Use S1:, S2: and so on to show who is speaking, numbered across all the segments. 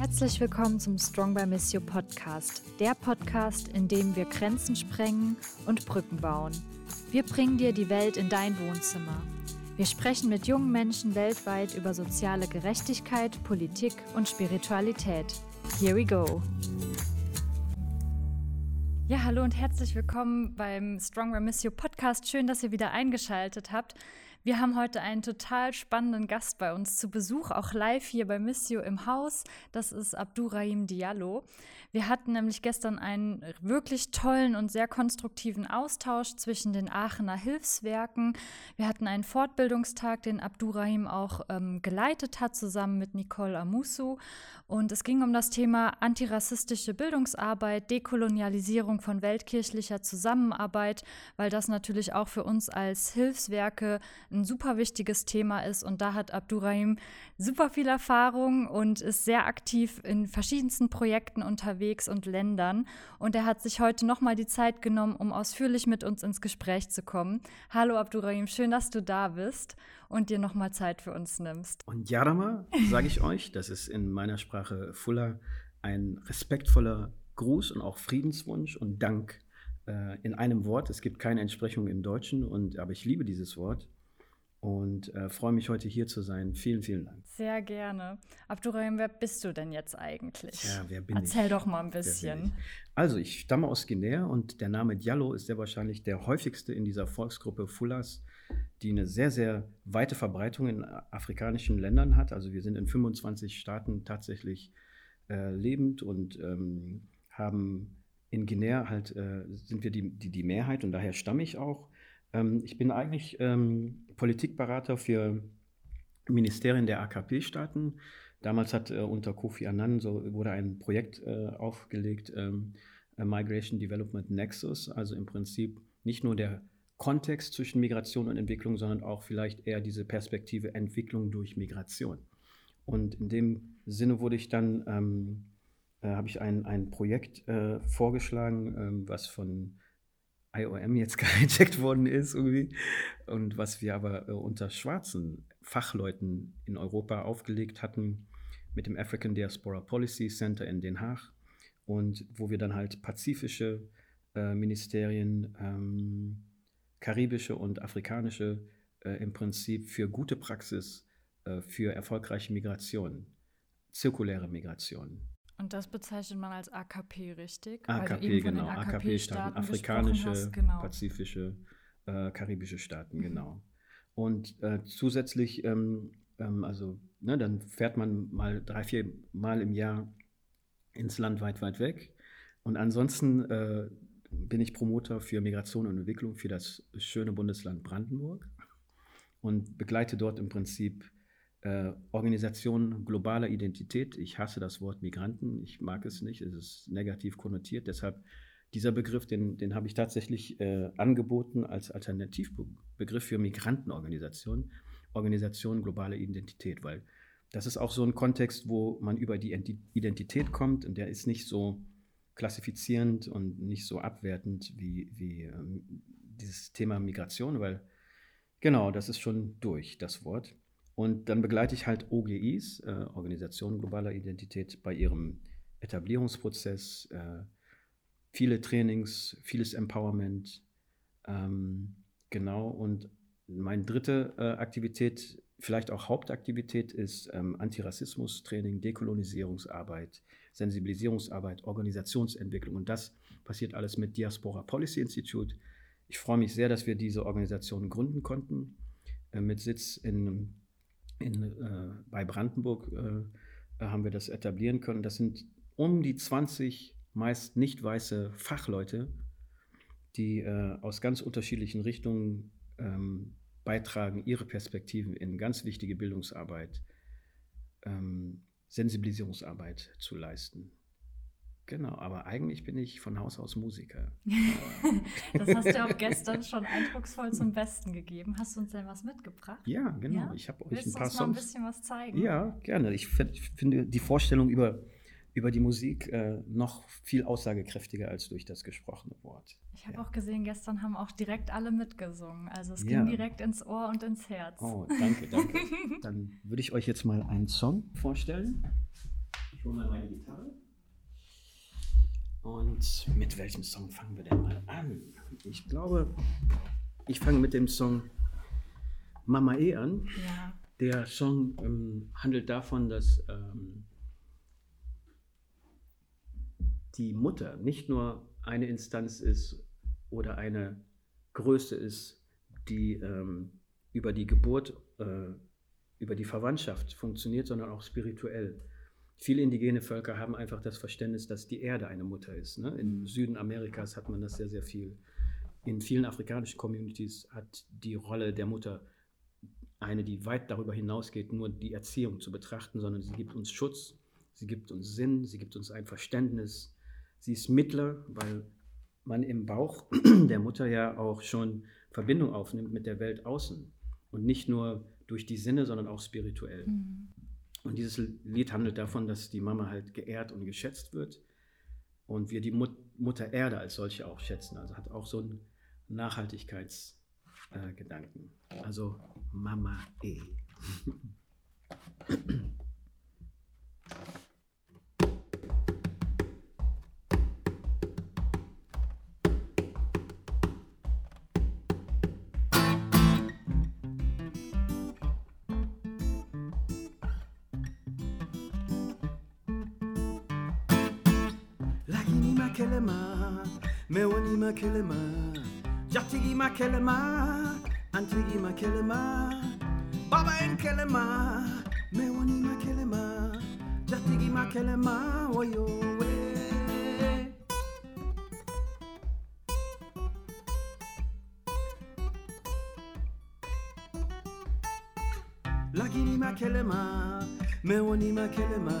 S1: Herzlich willkommen zum Strong by Miss You Podcast, der Podcast, in dem wir Grenzen sprengen und Brücken bauen. Wir bringen dir die Welt in dein Wohnzimmer. Wir sprechen mit jungen Menschen weltweit über soziale Gerechtigkeit, Politik und Spiritualität. Here we go. Ja, hallo und herzlich willkommen beim Strong by Miss You Podcast. Schön, dass ihr wieder eingeschaltet habt. Wir haben heute einen total spannenden Gast bei uns zu Besuch, auch live hier bei Missio im Haus. Das ist Abdurrahim Diallo. Wir hatten nämlich gestern einen wirklich tollen und sehr konstruktiven Austausch zwischen den Aachener Hilfswerken. Wir hatten einen Fortbildungstag, den Abdurrahim auch ähm, geleitet hat, zusammen mit Nicole Amusu. Und es ging um das Thema antirassistische Bildungsarbeit, Dekolonialisierung von weltkirchlicher Zusammenarbeit, weil das natürlich auch für uns als Hilfswerke ein super wichtiges Thema ist. Und da hat Abdurrahim super viel Erfahrung und ist sehr aktiv in verschiedensten Projekten unterwegs und Ländern. Und er hat sich heute nochmal die Zeit genommen, um ausführlich mit uns ins Gespräch zu kommen. Hallo Abdurrahim, schön, dass du da bist und dir nochmal Zeit für uns nimmst.
S2: Und Yarama, sage ich euch, das ist in meiner Sprache Fuller ein respektvoller Gruß und auch Friedenswunsch und Dank äh, in einem Wort. Es gibt keine Entsprechung im Deutschen, und, aber ich liebe dieses Wort und äh, freue mich heute hier zu sein. Vielen, vielen Dank.
S1: Sehr gerne. Abdurrahim, wer bist du denn jetzt eigentlich?
S2: Ja, wer bin
S1: Erzähl
S2: ich?
S1: doch mal ein bisschen. Ich?
S2: Also, ich stamme aus Guinea und der Name Diallo ist sehr wahrscheinlich der häufigste in dieser Volksgruppe Fullas, die eine sehr, sehr weite Verbreitung in afrikanischen Ländern hat. Also, wir sind in 25 Staaten tatsächlich äh, lebend und ähm, haben in Guinea halt, äh, sind wir die, die, die Mehrheit und daher stamme ich auch. Ähm, ich bin eigentlich ähm, Politikberater für Ministerien der AKP-Staaten. Damals hat äh, unter Kofi Annan so wurde ein Projekt äh, aufgelegt, ähm, Migration Development Nexus, also im Prinzip nicht nur der Kontext zwischen Migration und Entwicklung, sondern auch vielleicht eher diese Perspektive Entwicklung durch Migration. Und in dem Sinne wurde ich dann, ähm, äh, habe ich ein, ein Projekt äh, vorgeschlagen, ähm, was von IOM jetzt gehijackt worden ist irgendwie. Und was wir aber äh, unter schwarzen Fachleuten in Europa aufgelegt hatten mit dem African Diaspora Policy Center in Den Haag und wo wir dann halt pazifische äh, Ministerien, ähm, karibische und afrikanische äh, im Prinzip für gute Praxis äh, für erfolgreiche Migration, zirkuläre Migration
S1: und das bezeichnet man als AKP, richtig?
S2: AKP, genau. AKP-Staaten, AKP afrikanische, genau. pazifische, äh, karibische Staaten, mhm. genau. Und äh, zusätzlich, ähm, ähm, also, ne, dann fährt man mal drei, vier Mal im Jahr ins Land weit, weit weg. Und ansonsten äh, bin ich Promoter für Migration und Entwicklung für das schöne Bundesland Brandenburg und begleite dort im Prinzip äh, Organisation globaler Identität. Ich hasse das Wort Migranten. Ich mag es nicht. Es ist negativ konnotiert. Deshalb dieser Begriff, den, den habe ich tatsächlich äh, angeboten als Alternativbegriff für Migrantenorganisationen. Organisation globale Identität, weil das ist auch so ein Kontext, wo man über die Identität kommt und der ist nicht so klassifizierend und nicht so abwertend wie, wie ähm, dieses Thema Migration, weil genau, das ist schon durch, das Wort. Und dann begleite ich halt OGIs, äh, Organisationen globaler Identität, bei ihrem Etablierungsprozess. Äh, viele Trainings, vieles Empowerment. Ähm, genau. Und meine dritte äh, Aktivität, vielleicht auch Hauptaktivität, ist ähm, Antirassismus-Training, Dekolonisierungsarbeit, Sensibilisierungsarbeit, Organisationsentwicklung. Und das passiert alles mit Diaspora Policy Institute. Ich freue mich sehr, dass wir diese Organisation gründen konnten, äh, mit Sitz in in, äh, bei Brandenburg äh, haben wir das etablieren können. Das sind um die 20 meist nicht weiße Fachleute, die äh, aus ganz unterschiedlichen Richtungen ähm, beitragen, ihre Perspektiven in ganz wichtige Bildungsarbeit, ähm, Sensibilisierungsarbeit zu leisten. Genau, aber eigentlich bin ich von Haus aus Musiker.
S1: das hast du auch gestern schon eindrucksvoll zum Besten gegeben. Hast du uns denn was mitgebracht?
S2: Ja, genau. Ja? Ich habe euch
S1: Willst
S2: ein paar
S1: uns
S2: Songs.
S1: Mal ein bisschen was zeigen?
S2: Ja, gerne. Ich finde die Vorstellung über, über die Musik äh, noch viel aussagekräftiger als durch das gesprochene Wort.
S1: Ich habe ja. auch gesehen, gestern haben auch direkt alle mitgesungen. Also es ging direkt ins Ohr und ins Herz.
S2: Oh, danke, danke. Dann würde ich euch jetzt mal einen Song vorstellen. Ich hole mal meine Gitarre. Und mit welchem Song fangen wir denn mal an? Ich glaube, ich fange mit dem Song Mama E an. Ja. Der Song ähm, handelt davon, dass ähm, die Mutter nicht nur eine Instanz ist oder eine Größe ist, die ähm, über die Geburt, äh, über die Verwandtschaft funktioniert, sondern auch spirituell. Viele indigene Völker haben einfach das Verständnis, dass die Erde eine Mutter ist. Ne? Im Süden Amerikas hat man das sehr, sehr viel. In vielen afrikanischen Communities hat die Rolle der Mutter eine, die weit darüber hinausgeht, nur die Erziehung zu betrachten, sondern sie gibt uns Schutz, sie gibt uns Sinn, sie gibt uns ein Verständnis. Sie ist Mittler, weil man im Bauch der Mutter ja auch schon Verbindung aufnimmt mit der Welt außen und nicht nur durch die Sinne, sondern auch spirituell. Mhm. Und dieses Lied handelt davon, dass die Mama halt geehrt und geschätzt wird und wir die Mut Mutter Erde als solche auch schätzen. Also hat auch so einen Nachhaltigkeitsgedanken. Äh, also Mama E.
S3: Makilima, Jatigi Makilima, Antigi Makilima, Baba and Kilima, Mewani Makilima, Jatigi Makilima, Oyo. Lagini Makilima, Mewani Makilima,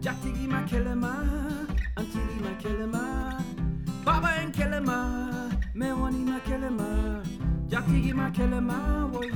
S3: Jatigi Mewani makelema Jatigi makelema Woy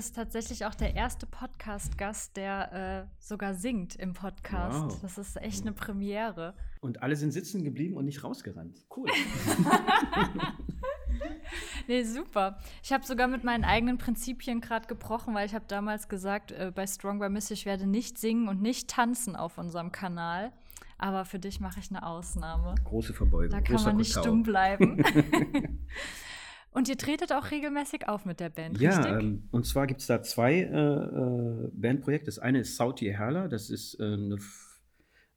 S1: bist tatsächlich auch der erste Podcast-Gast, der äh, sogar singt im Podcast.
S2: Wow.
S1: Das ist echt eine Premiere.
S2: Und alle sind sitzen geblieben und nicht rausgerannt. Cool.
S1: Nee, super. Ich habe sogar mit meinen eigenen Prinzipien gerade gebrochen, weil ich habe damals gesagt, äh, bei Strong by Miss, ich werde nicht singen und nicht tanzen auf unserem Kanal. Aber für dich mache ich eine Ausnahme.
S2: Große Verbeugung.
S1: Da kann
S2: großer
S1: man nicht
S2: Kotau.
S1: stumm bleiben. und ihr tretet auch regelmäßig auf mit der Band,
S2: Ja,
S1: richtig?
S2: ähm, und zwar gibt es da zwei äh, äh, Bandprojekte. Das eine ist Sauti Herla, das ist äh, eine,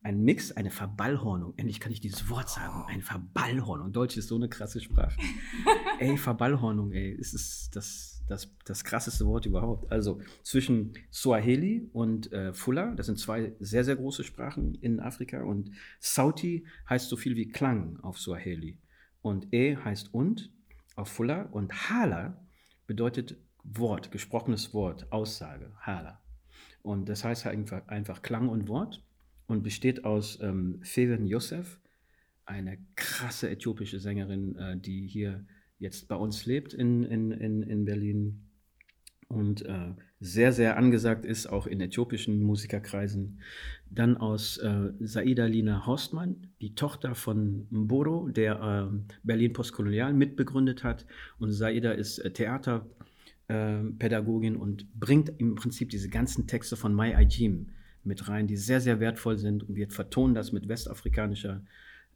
S2: ein Mix, eine Verballhornung. Endlich kann ich dieses Wort sagen, eine Verballhornung. Deutsch ist so eine krasse Sprache. ey, Verballhornung, ey, es ist das, das, das krasseste Wort überhaupt. Also zwischen Swahili und äh, Fula, das sind zwei sehr, sehr große Sprachen in Afrika. Und Sauti heißt so viel wie Klang auf Swahili. Und E heißt und auf Fula. Und Hala bedeutet Wort, gesprochenes Wort, Aussage, Hala. Und das heißt einfach, einfach Klang und Wort und besteht aus ähm, Feven Yosef, eine krasse äthiopische Sängerin, äh, die hier jetzt bei uns lebt in, in, in, in Berlin. Und äh, sehr, sehr angesagt ist, auch in äthiopischen Musikerkreisen. Dann aus äh, Saida Lina Horstmann, die Tochter von Mboro, der äh, Berlin Postkolonial mitbegründet hat. Und Saida ist äh, Theaterpädagogin und bringt im Prinzip diese ganzen Texte von Mai Ajim mit rein, die sehr, sehr wertvoll sind. Und wir vertonen das mit westafrikanischer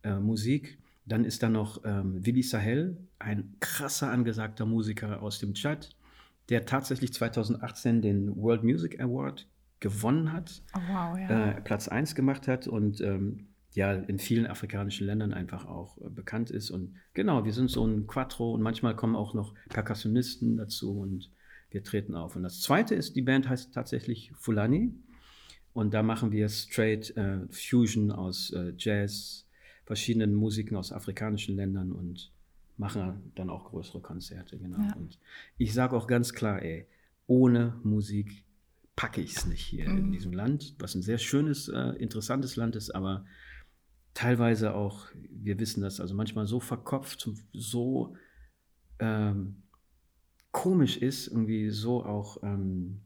S2: äh, Musik. Dann ist da noch ähm, Willi Sahel, ein krasser angesagter Musiker aus dem Tschad, der tatsächlich 2018 den World Music Award gewonnen hat,
S1: oh, wow, ja.
S2: äh, Platz 1 gemacht hat und ähm, ja in vielen afrikanischen Ländern einfach auch äh, bekannt ist. Und genau, wir sind so ein Quattro und manchmal kommen auch noch Perkussionisten dazu und wir treten auf. Und das zweite ist, die Band heißt tatsächlich Fulani und da machen wir straight äh, Fusion aus äh, Jazz, verschiedenen Musiken aus afrikanischen Ländern und machen dann auch größere Konzerte, genau. Ja. Und ich sage auch ganz klar, ey, ohne Musik packe ich es nicht hier mhm. in diesem Land, was ein sehr schönes, äh, interessantes Land ist, aber teilweise auch, wir wissen das, also manchmal so verkopft, so ähm, komisch ist, irgendwie so auch, ähm,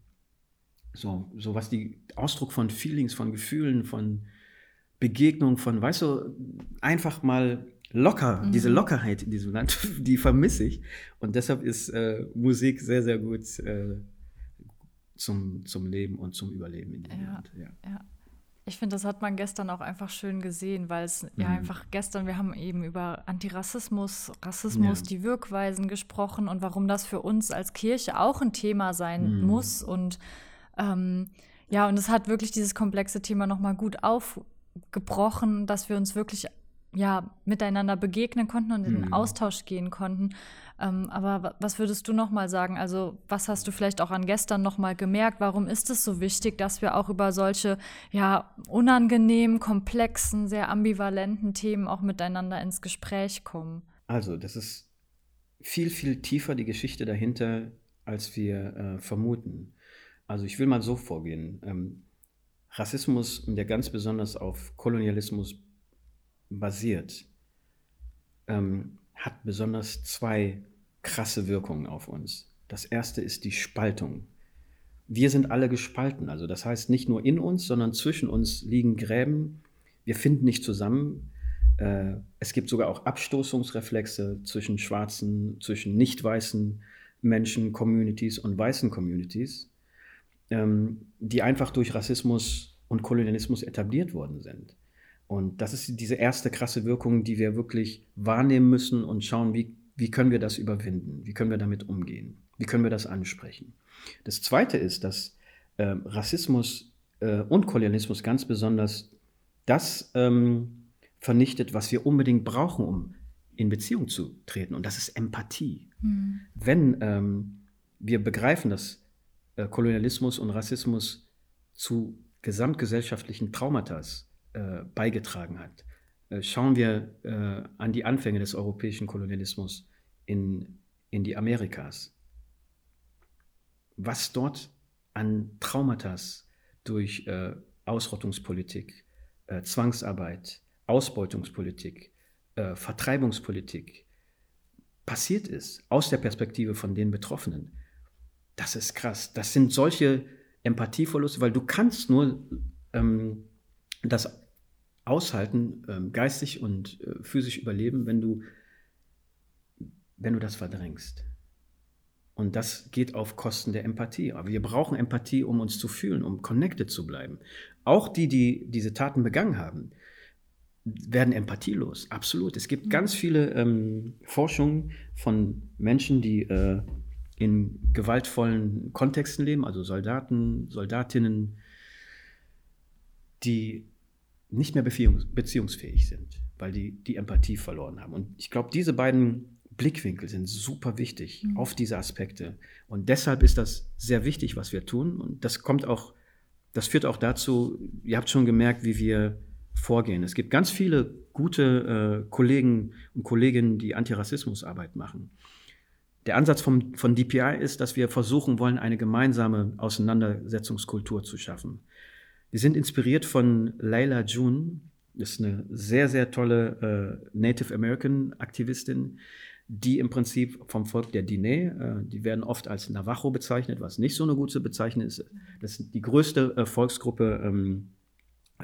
S2: so, so was die Ausdruck von Feelings, von Gefühlen, von Begegnung, von, weißt du, einfach mal locker, mhm. diese Lockerheit in diesem Land, die vermisse ich. Und deshalb ist äh, Musik sehr, sehr gut äh, zum, zum Leben und zum Überleben in diesem
S1: ja,
S2: Land.
S1: Ja. ja. Ich finde, das hat man gestern auch einfach schön gesehen, weil es mhm. ja einfach gestern, wir haben eben über Antirassismus, Rassismus, ja. die Wirkweisen gesprochen und warum das für uns als Kirche auch ein Thema sein mhm. muss. Und ähm, ja, und es hat wirklich dieses komplexe Thema nochmal gut aufgebrochen, dass wir uns wirklich ja, miteinander begegnen konnten und in den mhm. Austausch gehen konnten. Ähm, aber was würdest du noch mal sagen? Also was hast du vielleicht auch an gestern noch mal gemerkt? Warum ist es so wichtig, dass wir auch über solche ja unangenehmen, komplexen, sehr ambivalenten Themen auch miteinander ins Gespräch kommen?
S2: Also das ist viel viel tiefer die Geschichte dahinter, als wir äh, vermuten. Also ich will mal so vorgehen. Ähm, Rassismus, der ganz besonders auf Kolonialismus basiert, ähm, hat besonders zwei krasse Wirkungen auf uns. Das erste ist die Spaltung. Wir sind alle gespalten, also das heißt nicht nur in uns, sondern zwischen uns liegen Gräben. Wir finden nicht zusammen. Äh, es gibt sogar auch Abstoßungsreflexe zwischen schwarzen, zwischen nicht weißen Menschen, Communities und weißen Communities, ähm, die einfach durch Rassismus und Kolonialismus etabliert worden sind. Und das ist diese erste krasse Wirkung, die wir wirklich wahrnehmen müssen und schauen, wie, wie können wir das überwinden? Wie können wir damit umgehen? Wie können wir das ansprechen? Das zweite ist, dass äh, Rassismus äh, und Kolonialismus ganz besonders das ähm, vernichtet, was wir unbedingt brauchen, um in Beziehung zu treten. Und das ist Empathie. Mhm. Wenn ähm, wir begreifen, dass äh, Kolonialismus und Rassismus zu gesamtgesellschaftlichen Traumata äh, beigetragen hat. Äh, schauen wir äh, an die Anfänge des europäischen Kolonialismus in, in die Amerikas. Was dort an Traumata durch äh, Ausrottungspolitik, Zwangsarbeit, Ausbeutungspolitik, Vertreibungspolitik passiert ist, aus der Perspektive von den Betroffenen, das ist krass. Das sind solche Empathieverluste, weil du kannst nur ähm, das aushalten, ähm, geistig und äh, physisch überleben, wenn du, wenn du das verdrängst. Und das geht auf Kosten der Empathie. Aber wir brauchen Empathie, um uns zu fühlen, um connected zu bleiben. Auch die, die diese Taten begangen haben, werden empathielos. Absolut. Es gibt mhm. ganz viele ähm, Forschungen von Menschen, die äh, in gewaltvollen Kontexten leben, also Soldaten, Soldatinnen, die nicht mehr beziehungsfähig sind, weil die die Empathie verloren haben. Und ich glaube, diese beiden Blickwinkel sind super wichtig mhm. auf diese Aspekte. Und deshalb ist das sehr wichtig, was wir tun. Und das kommt auch, das führt auch dazu, ihr habt schon gemerkt, wie wir vorgehen. Es gibt ganz viele gute äh, Kollegen und Kolleginnen, die Antirassismusarbeit machen. Der Ansatz vom, von DPI ist, dass wir versuchen wollen, eine gemeinsame Auseinandersetzungskultur zu schaffen. Wir sind inspiriert von Layla June, das ist eine sehr, sehr tolle äh, Native American Aktivistin, die im Prinzip vom Volk der Diné, äh, die werden oft als Navajo bezeichnet, was nicht so eine gute Bezeichnung ist. Das ist die größte äh, Volksgruppe, ähm,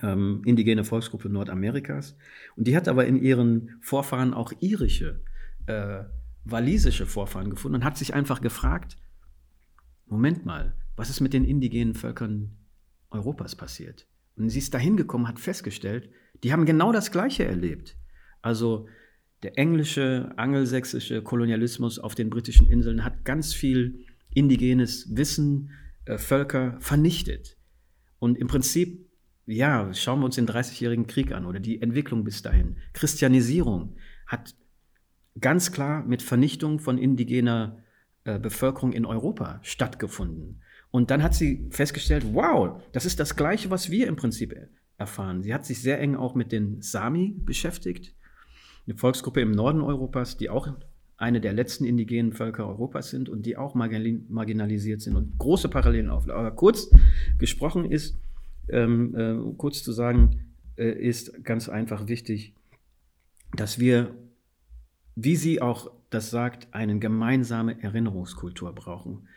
S2: ähm, indigene Volksgruppe Nordamerikas. Und die hat aber in ihren Vorfahren auch irische, äh, walisische Vorfahren gefunden und hat sich einfach gefragt, Moment mal, was ist mit den indigenen Völkern Europas passiert? Und sie ist dahin gekommen, hat festgestellt, die haben genau das Gleiche erlebt. Also der englische, angelsächsische Kolonialismus auf den britischen Inseln hat ganz viel indigenes Wissen, äh, Völker vernichtet. Und im Prinzip, ja, schauen wir uns den 30-jährigen Krieg an oder die Entwicklung bis dahin. Christianisierung hat ganz klar mit Vernichtung von indigener äh, Bevölkerung in Europa stattgefunden. Und dann hat sie festgestellt, wow, das ist das Gleiche, was wir im Prinzip erfahren. Sie hat sich sehr eng auch mit den Sami beschäftigt, eine Volksgruppe im Norden Europas, die auch eine der letzten indigenen Völker Europas sind und die auch marginalisiert sind und große Parallelen aufladen. Aber kurz gesprochen ist, ähm, äh, kurz zu sagen, äh, ist ganz einfach wichtig, dass wir, wie sie auch das sagt, eine gemeinsame Erinnerungskultur brauchen.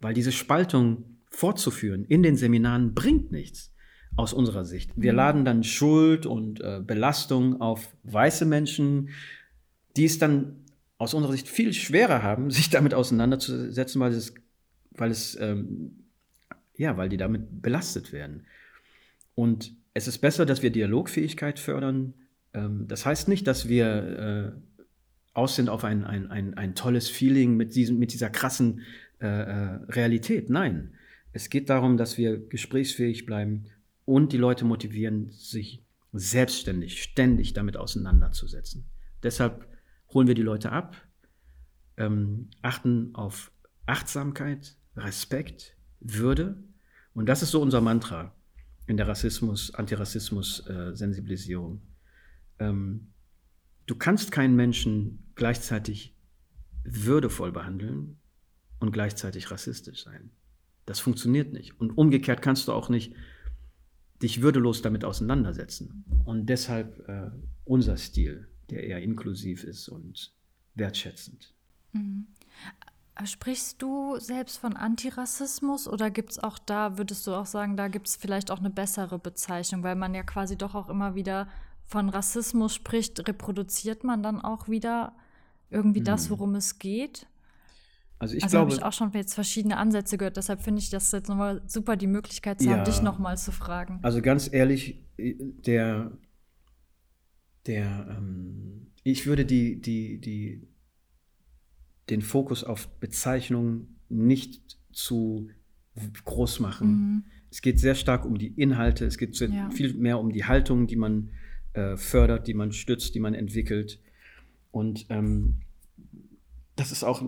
S2: Weil diese Spaltung fortzuführen in den Seminaren bringt nichts aus unserer Sicht. Wir mhm. laden dann Schuld und äh, Belastung auf weiße Menschen, die es dann aus unserer Sicht viel schwerer haben, sich damit auseinanderzusetzen, weil es, weil es ähm, ja, weil die damit belastet werden. Und es ist besser, dass wir Dialogfähigkeit fördern. Ähm, das heißt nicht, dass wir äh, aus sind auf ein, ein, ein, ein tolles Feeling mit, diesem, mit dieser krassen äh, äh Realität. Nein, es geht darum, dass wir gesprächsfähig bleiben und die Leute motivieren, sich selbstständig, ständig damit auseinanderzusetzen. Deshalb holen wir die Leute ab, ähm, achten auf Achtsamkeit, Respekt, Würde. Und das ist so unser Mantra in der Rassismus, Antirassismus-Sensibilisierung. Äh, ähm, du kannst keinen Menschen gleichzeitig würdevoll behandeln und gleichzeitig rassistisch sein. Das funktioniert nicht. Und umgekehrt kannst du auch nicht dich würdelos damit auseinandersetzen. Und deshalb äh, unser Stil, der eher inklusiv ist und wertschätzend.
S1: Mhm. Sprichst du selbst von Antirassismus oder gibt es auch da, würdest du auch sagen, da gibt es vielleicht auch eine bessere Bezeichnung, weil man ja quasi doch auch immer wieder von Rassismus spricht, reproduziert man dann auch wieder irgendwie das, mhm. worum es geht?
S2: Also ich also glaube,
S1: habe ich auch schon jetzt verschiedene Ansätze gehört. Deshalb finde ich das jetzt nochmal super, die Möglichkeit zu ja, haben, dich nochmal zu fragen.
S2: Also ganz ehrlich, der, der, ähm, ich würde die, die, die, den Fokus auf Bezeichnung nicht zu groß machen. Mhm. Es geht sehr stark um die Inhalte, es geht ja. viel mehr um die Haltung, die man äh, fördert, die man stützt, die man entwickelt. Und ähm, das ist auch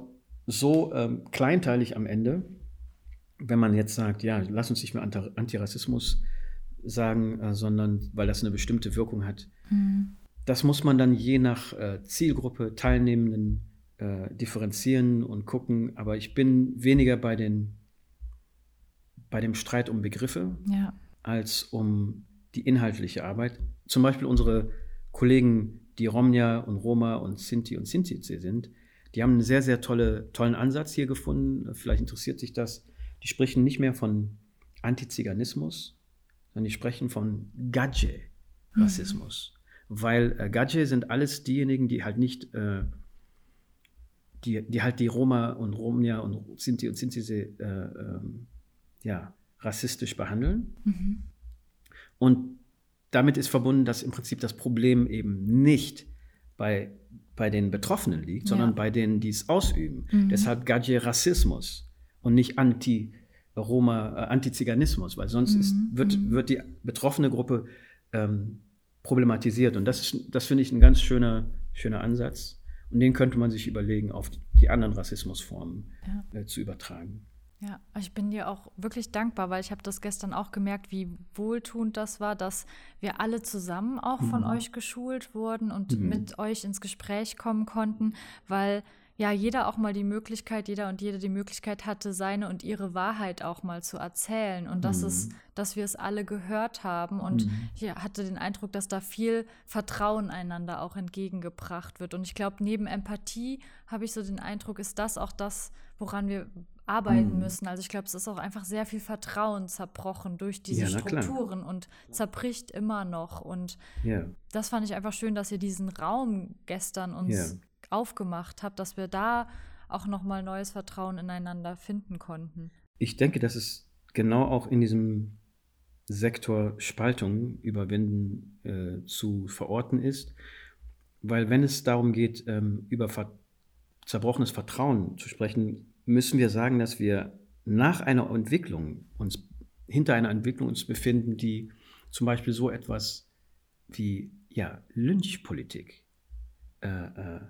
S2: so ähm, kleinteilig am Ende, wenn man jetzt sagt, ja, lass uns nicht mehr Antirassismus sagen, äh, sondern weil das eine bestimmte Wirkung hat. Mhm. Das muss man dann je nach äh, Zielgruppe, Teilnehmenden äh, differenzieren und gucken. Aber ich bin weniger bei, den, bei dem Streit um Begriffe ja. als um die inhaltliche Arbeit. Zum Beispiel unsere Kollegen, die Romja und Roma und Sinti und Sintize sind, die haben einen sehr, sehr tolle, tollen Ansatz hier gefunden. Vielleicht interessiert sich das. Die sprechen nicht mehr von Antiziganismus, sondern die sprechen von Gadje-Rassismus. Mhm. Weil äh, Gadje sind alles diejenigen, die halt nicht, äh, die, die halt die Roma und Romja und Sinti und Sinti äh, äh, ja, rassistisch behandeln. Mhm. Und damit ist verbunden, dass im Prinzip das Problem eben nicht bei bei den Betroffenen liegt, sondern ja. bei denen, die es ausüben. Mhm. Deshalb Gadje Rassismus und nicht Anti-Roma, äh, Antiziganismus, weil sonst mhm. ist, wird, mhm. wird die betroffene Gruppe ähm, problematisiert. Und das, das finde ich ein ganz schöner, schöner Ansatz. Und den könnte man sich überlegen, auf die anderen Rassismusformen ja. äh, zu übertragen.
S1: Ja, ich bin dir auch wirklich dankbar, weil ich habe das gestern auch gemerkt, wie wohltuend das war, dass wir alle zusammen auch von mhm. euch geschult wurden und mhm. mit euch ins Gespräch kommen konnten, weil ja jeder auch mal die Möglichkeit, jeder und jede die Möglichkeit hatte, seine und ihre Wahrheit auch mal zu erzählen und dass es, mhm. dass wir es alle gehört haben und mhm. ich hatte den Eindruck, dass da viel Vertrauen einander auch entgegengebracht wird und ich glaube, neben Empathie habe ich so den Eindruck, ist das auch das, woran wir arbeiten mhm. müssen. Also ich glaube, es ist auch einfach sehr viel Vertrauen zerbrochen durch diese ja, Strukturen und zerbricht immer noch. Und ja. das fand ich einfach schön, dass ihr diesen Raum gestern uns ja. aufgemacht habt, dass wir da auch nochmal neues Vertrauen ineinander finden konnten.
S2: Ich denke, dass es genau auch in diesem Sektor Spaltung überwinden äh, zu verorten ist, weil wenn es darum geht, ähm, über ver zerbrochenes Vertrauen zu sprechen, müssen wir sagen, dass wir nach einer Entwicklung uns hinter einer Entwicklung uns befinden, die zum Beispiel so etwas wie ja, Lynchpolitik äh, äh,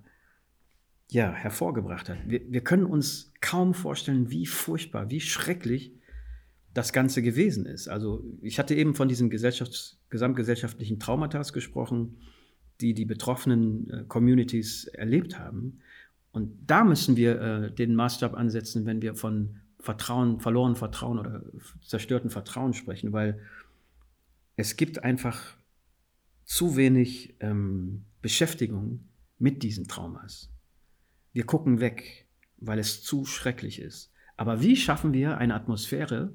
S2: ja, hervorgebracht hat. Wir, wir können uns kaum vorstellen, wie furchtbar, wie schrecklich das Ganze gewesen ist. Also ich hatte eben von diesen gesamtgesellschaftlichen Traumata gesprochen, die die betroffenen äh, Communities erlebt haben. Und da müssen wir äh, den Maßstab ansetzen, wenn wir von Vertrauen, verloren Vertrauen oder zerstörten Vertrauen sprechen, weil es gibt einfach zu wenig ähm, Beschäftigung mit diesen Traumas. Wir gucken weg, weil es zu schrecklich ist. Aber wie schaffen wir eine Atmosphäre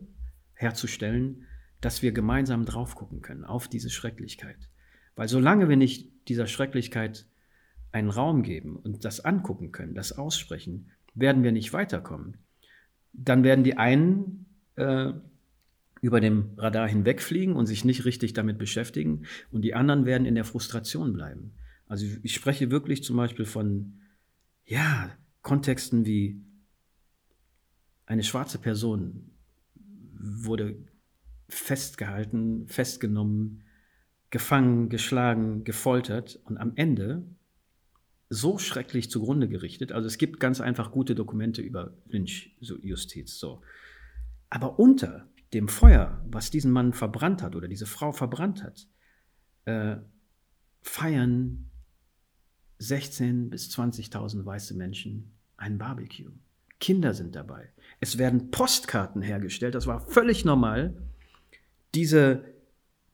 S2: herzustellen, dass wir gemeinsam drauf gucken können auf diese Schrecklichkeit? Weil solange wir nicht dieser Schrecklichkeit einen Raum geben und das angucken können, das aussprechen, werden wir nicht weiterkommen. Dann werden die einen äh, über dem Radar hinwegfliegen und sich nicht richtig damit beschäftigen und die anderen werden in der Frustration bleiben. Also ich spreche wirklich zum Beispiel von, ja, Kontexten wie eine schwarze Person wurde festgehalten, festgenommen, gefangen, geschlagen, gefoltert und am Ende so schrecklich zugrunde gerichtet. Also es gibt ganz einfach gute Dokumente über Lynchjustiz. So. Aber unter dem Feuer, was diesen Mann verbrannt hat oder diese Frau verbrannt hat, äh, feiern 16.000 bis 20.000 weiße Menschen ein Barbecue. Kinder sind dabei. Es werden Postkarten hergestellt. Das war völlig normal. Diese,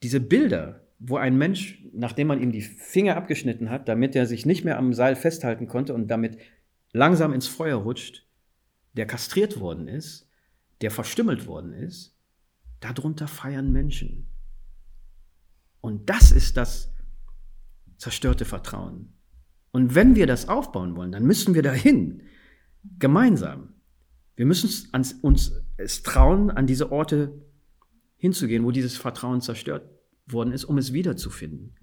S2: diese Bilder wo ein Mensch, nachdem man ihm die Finger abgeschnitten hat, damit er sich nicht mehr am Seil festhalten konnte und damit langsam ins Feuer rutscht, der kastriert worden ist, der verstümmelt worden ist, darunter feiern Menschen. Und das ist das zerstörte Vertrauen. Und wenn wir das aufbauen wollen, dann müssen wir dahin, gemeinsam. Wir müssen uns, uns es trauen, an diese Orte hinzugehen, wo dieses Vertrauen zerstört worden ist, um es wiederzufinden.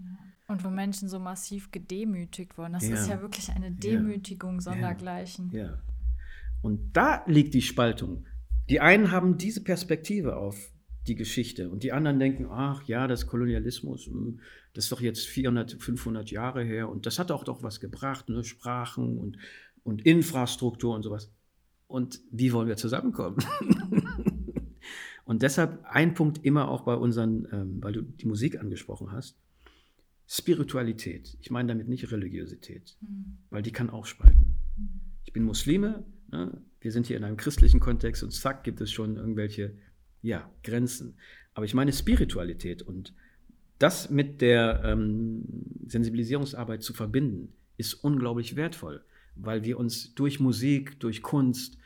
S1: Und wo Menschen so massiv gedemütigt wurden. Das ja. ist ja wirklich eine Demütigung ja. sondergleichen.
S2: Ja. Und da liegt die Spaltung. Die einen haben diese Perspektive auf die Geschichte und die anderen denken, ach ja, das Kolonialismus, hm, das ist doch jetzt 400, 500 Jahre her und das hat auch doch was gebracht, ne? Sprachen und, und Infrastruktur und sowas. Und wie wollen wir zusammenkommen? Und deshalb ein Punkt immer auch bei unseren, ähm, weil du die Musik angesprochen hast, Spiritualität. Ich meine damit nicht Religiosität, mhm. weil die kann auch spalten. Mhm. Ich bin Muslime, ne? wir sind hier in einem christlichen Kontext und zack gibt es schon irgendwelche ja, Grenzen. Aber ich meine Spiritualität und das mit der ähm, Sensibilisierungsarbeit zu verbinden, ist unglaublich wertvoll, weil wir uns durch Musik, durch Kunst,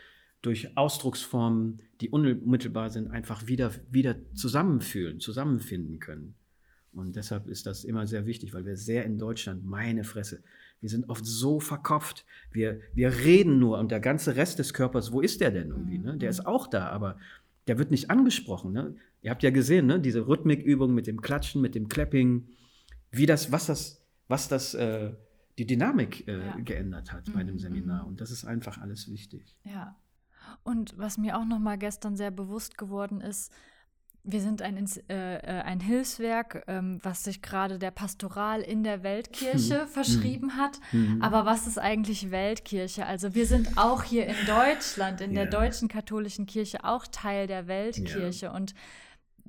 S2: durch Ausdrucksformen, die unmittelbar sind, einfach wieder, wieder zusammenfühlen, zusammenfinden können. Und deshalb ist das immer sehr wichtig, weil wir sehr in Deutschland, meine Fresse, wir sind oft so verkopft. Wir, wir reden nur und der ganze Rest des Körpers, wo ist der denn irgendwie? Ne? Der ist auch da, aber der wird nicht angesprochen. Ne? Ihr habt ja gesehen, ne? diese Rhythmikübung mit dem Klatschen, mit dem Clapping, wie das, was das, was das, äh, die Dynamik äh, ja. geändert hat bei dem mhm, Seminar. Mhm. Und das ist einfach alles wichtig.
S1: Ja, und was mir auch noch mal gestern sehr bewusst geworden ist, wir sind ein, äh, äh, ein Hilfswerk, ähm, was sich gerade der Pastoral in der Weltkirche mhm. verschrieben hat. Mhm. Aber was ist eigentlich Weltkirche? Also wir sind auch hier in Deutschland, in ja. der deutschen katholischen Kirche, auch Teil der Weltkirche. Ja. Und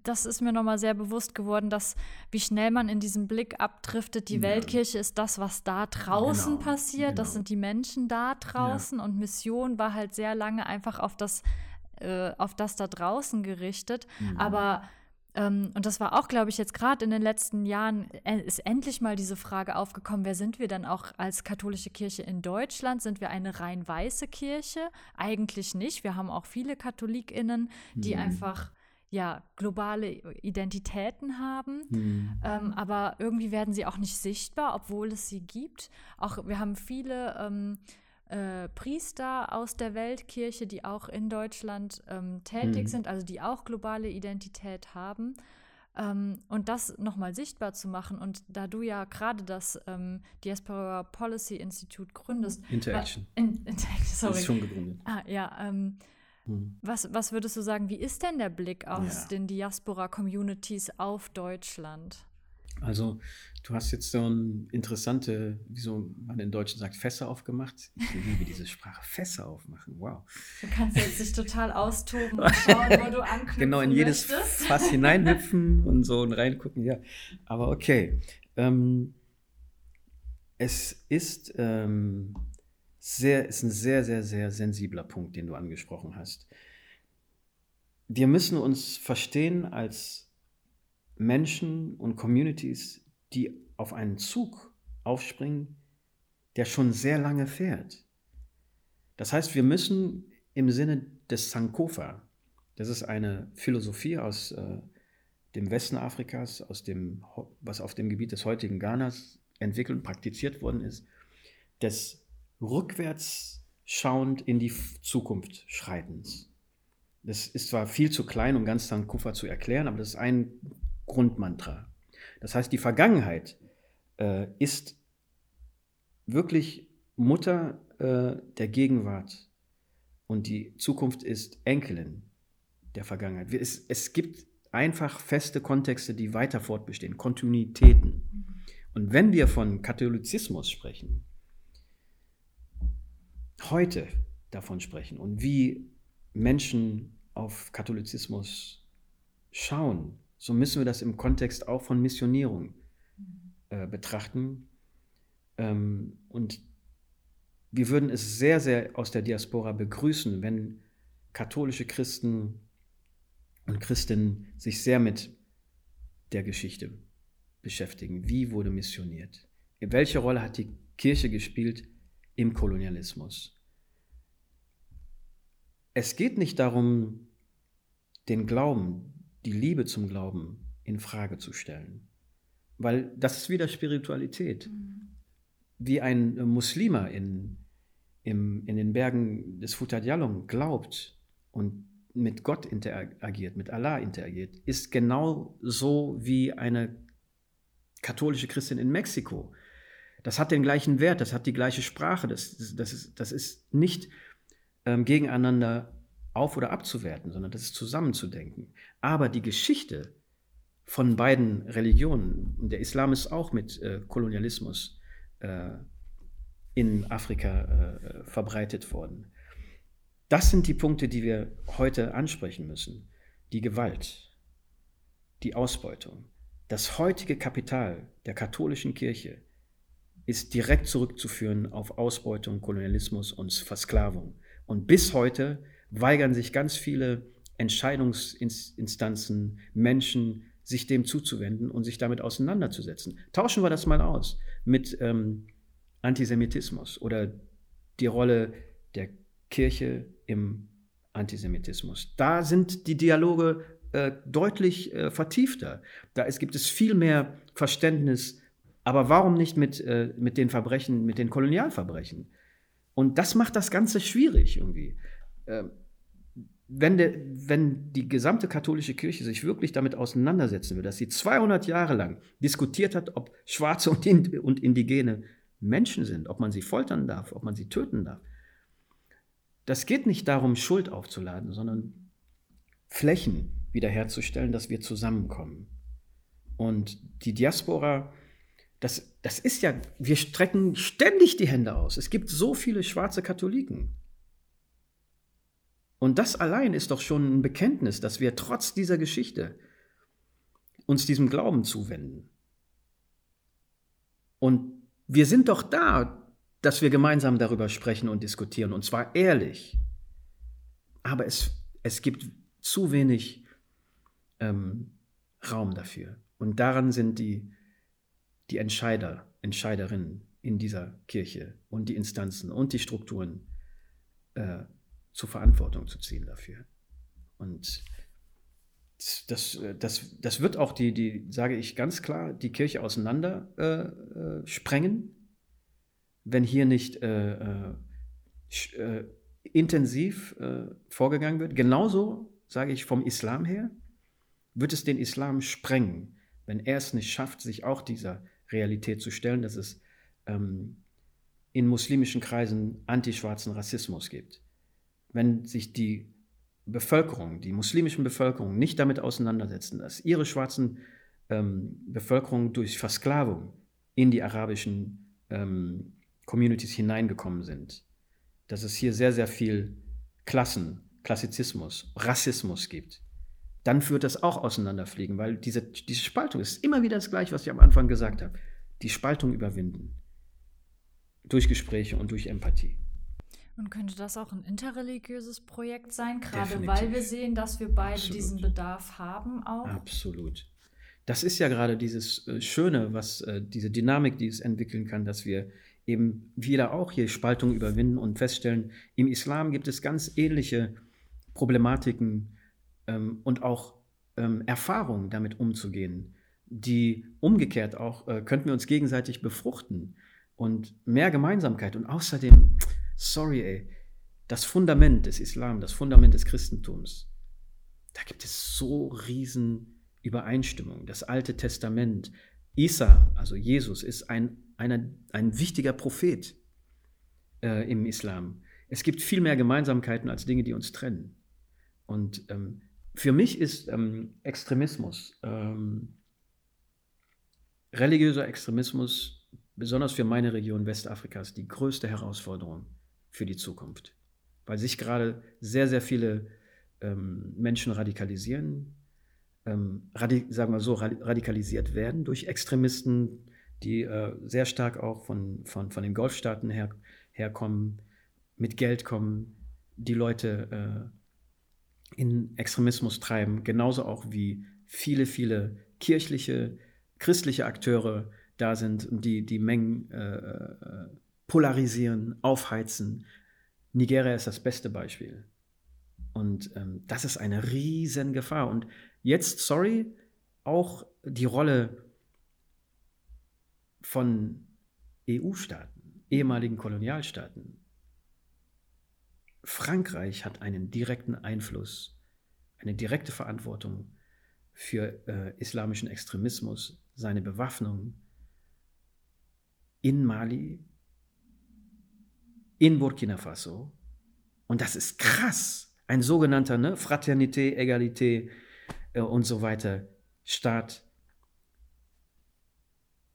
S1: das ist mir nochmal sehr bewusst geworden, dass wie schnell man in diesem Blick abdriftet, die ja. Weltkirche ist das, was da draußen genau. passiert, genau. das sind die Menschen da draußen ja. und Mission war halt sehr lange einfach auf das, äh, auf das da draußen gerichtet. Mhm. Aber ähm, und das war auch, glaube ich, jetzt gerade in den letzten Jahren äh, ist endlich mal diese Frage aufgekommen, wer sind wir dann auch als katholische Kirche in Deutschland? Sind wir eine rein weiße Kirche? Eigentlich nicht. Wir haben auch viele KatholikInnen, die mhm. einfach ja, globale Identitäten haben, mhm. ähm, aber irgendwie werden sie auch nicht sichtbar, obwohl es sie gibt. Auch wir haben viele ähm, äh, Priester aus der Weltkirche, die auch in Deutschland ähm, tätig mhm. sind, also die auch globale Identität haben. Ähm, und das nochmal sichtbar zu machen. Und da du ja gerade das ähm, Diaspora Policy Institute gründest.
S2: Interaction.
S1: Äh, in, Interaction, sorry.
S2: Das ist schon gegründet.
S1: Ah, ja, ähm, hm. Was, was würdest du sagen, wie ist denn der Blick aus ja. den Diaspora-Communities auf Deutschland?
S2: Also, du hast jetzt so ein interessante, wie so man in Deutschen sagt, Fässer aufgemacht. Ich liebe diese Sprache, Fässer aufmachen, wow.
S1: Du kannst jetzt dich total austoben und schauen, wo du anknüpfen
S2: Genau, in jedes
S1: möchtest.
S2: Fass hineinhüpfen und so und reingucken, ja. Aber okay. Ähm, es ist ähm, sehr, ist ein sehr, sehr, sehr sensibler Punkt, den du angesprochen hast. Wir müssen uns verstehen als Menschen und Communities, die auf einen Zug aufspringen, der schon sehr lange fährt. Das heißt, wir müssen im Sinne des Sankofa, das ist eine Philosophie aus äh, dem Westen Afrikas, aus dem, was auf dem Gebiet des heutigen Ghanas entwickelt und praktiziert worden ist, des rückwärts schauend in die Zukunft schreitens. Das ist zwar viel zu klein, um ganz Sankufa zu erklären, aber das ist ein Grundmantra. Das heißt, die Vergangenheit äh, ist wirklich Mutter äh, der Gegenwart und die Zukunft ist Enkelin der Vergangenheit. Es, es gibt einfach feste Kontexte, die weiter fortbestehen, Kontinuitäten. Und wenn wir von Katholizismus sprechen, heute davon sprechen und wie Menschen auf Katholizismus schauen, so müssen wir das im Kontext auch von Missionierung äh, betrachten. Ähm, und wir würden es sehr, sehr aus der Diaspora begrüßen, wenn katholische Christen und Christinnen sich sehr mit der Geschichte beschäftigen. Wie wurde missioniert? Welche Rolle hat die Kirche gespielt im Kolonialismus. Es geht nicht darum, den Glauben, die Liebe zum Glauben in Frage zu stellen, weil das ist wieder Spiritualität. Mhm. Wie ein Muslima in, im, in den Bergen des Futadjalong glaubt und mit Gott interagiert, mit Allah interagiert, ist genau so wie eine katholische Christin in Mexiko das hat den gleichen Wert, das hat die gleiche Sprache, das, das, ist, das ist nicht ähm, gegeneinander auf- oder abzuwerten, sondern das ist zusammenzudenken. Aber die Geschichte von beiden Religionen, der Islam ist auch mit äh, Kolonialismus äh, in Afrika äh, verbreitet worden. Das sind die Punkte, die wir heute ansprechen müssen. Die Gewalt, die Ausbeutung, das heutige Kapital der katholischen Kirche ist direkt zurückzuführen auf Ausbeutung, Kolonialismus und Versklavung. Und bis heute weigern sich ganz viele Entscheidungsinstanzen, Menschen, sich dem zuzuwenden und sich damit auseinanderzusetzen. Tauschen wir das mal aus mit ähm, Antisemitismus oder die Rolle der Kirche im Antisemitismus. Da sind die Dialoge äh, deutlich äh, vertiefter. Da ist, gibt es viel mehr Verständnis aber warum nicht mit, äh, mit den Verbrechen, mit den Kolonialverbrechen? Und das macht das Ganze schwierig irgendwie. Äh, wenn, der, wenn die gesamte katholische Kirche sich wirklich damit auseinandersetzen will, dass sie 200 Jahre lang diskutiert hat, ob Schwarze und, Ind und Indigene Menschen sind, ob man sie foltern darf, ob man sie töten darf. Das geht nicht darum, Schuld aufzuladen, sondern Flächen wiederherzustellen, dass wir zusammenkommen. Und die Diaspora das, das ist ja, wir strecken ständig die Hände aus. Es gibt so viele schwarze Katholiken. Und das allein ist doch schon ein Bekenntnis, dass wir trotz dieser Geschichte uns diesem Glauben zuwenden. Und wir sind doch da, dass wir gemeinsam darüber sprechen und diskutieren, und zwar ehrlich. Aber es, es gibt zu wenig ähm, Raum dafür. Und daran sind die, die Entscheider, Entscheiderinnen in dieser Kirche und die Instanzen und die Strukturen äh, zur Verantwortung zu ziehen dafür. Und das, das, das wird auch die, die, sage ich ganz klar, die Kirche auseinander äh, äh, sprengen, wenn hier nicht äh, äh, äh intensiv äh, vorgegangen wird. Genauso, sage ich, vom Islam her, wird es den Islam sprengen, wenn er es nicht schafft, sich auch dieser Realität zu stellen, dass es ähm, in muslimischen Kreisen antischwarzen Rassismus gibt. Wenn sich die Bevölkerung, die muslimischen Bevölkerung nicht damit auseinandersetzen, dass ihre schwarzen ähm, Bevölkerung durch Versklavung in die arabischen ähm, Communities hineingekommen sind, dass es hier sehr, sehr viel Klassen, Klassizismus, Rassismus gibt, dann wird das auch auseinanderfliegen, weil diese, diese Spaltung ist immer wieder das Gleiche, was ich am Anfang gesagt habe. Die Spaltung überwinden. Durch Gespräche und durch Empathie.
S1: Und könnte das auch ein interreligiöses Projekt sein, gerade Definitiv. weil wir sehen, dass wir beide Absolut. diesen Bedarf haben auch?
S2: Absolut. Das ist ja gerade dieses äh, Schöne, was äh, diese Dynamik, die es entwickeln kann, dass wir eben wieder auch hier Spaltung überwinden und feststellen, im Islam gibt es ganz ähnliche Problematiken ähm, und auch ähm, Erfahrungen damit umzugehen, die umgekehrt auch, äh, könnten wir uns gegenseitig befruchten und mehr Gemeinsamkeit und außerdem Sorry, ey. Das Fundament des Islam, das Fundament des Christentums, da gibt es so riesen Übereinstimmungen. Das Alte Testament, Isa, also Jesus, ist ein, einer, ein wichtiger Prophet äh, im Islam. Es gibt viel mehr Gemeinsamkeiten als Dinge, die uns trennen. Und ähm, für mich ist ähm, Extremismus, ähm, religiöser Extremismus, besonders für meine Region Westafrikas, die größte Herausforderung für die Zukunft. Weil sich gerade sehr, sehr viele ähm, Menschen radikalisieren, ähm, radi sagen wir so, radikalisiert werden durch Extremisten, die äh, sehr stark auch von, von, von den Golfstaaten her, herkommen, mit Geld kommen, die Leute äh, in Extremismus treiben, genauso auch wie viele, viele kirchliche, christliche Akteure da sind die die Mengen äh, äh polarisieren, aufheizen. Nigeria ist das beste Beispiel. Und ähm, das ist eine riesen Gefahr. Und jetzt, sorry, auch die Rolle von EU-Staaten, ehemaligen Kolonialstaaten. Frankreich hat einen direkten Einfluss, eine direkte Verantwortung für äh, islamischen Extremismus, seine Bewaffnung in Mali, in Burkina Faso. Und das ist krass. Ein sogenannter ne, Fraternité, Egalité äh, und so weiter Staat.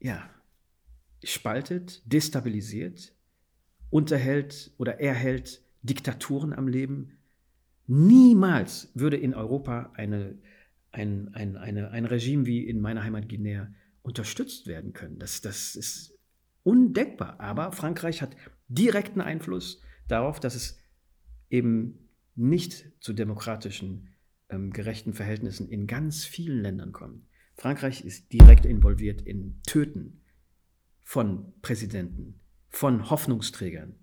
S2: Ja, spaltet, destabilisiert, unterhält oder erhält Diktaturen am Leben. Niemals würde in Europa eine, ein, ein, eine, ein Regime wie in meiner Heimat Guinea unterstützt werden können. Das, das ist undenkbar. Aber Frankreich hat direkten Einfluss darauf, dass es eben nicht zu demokratischen, ähm, gerechten Verhältnissen in ganz vielen Ländern kommt. Frankreich ist direkt involviert in Töten von Präsidenten, von Hoffnungsträgern.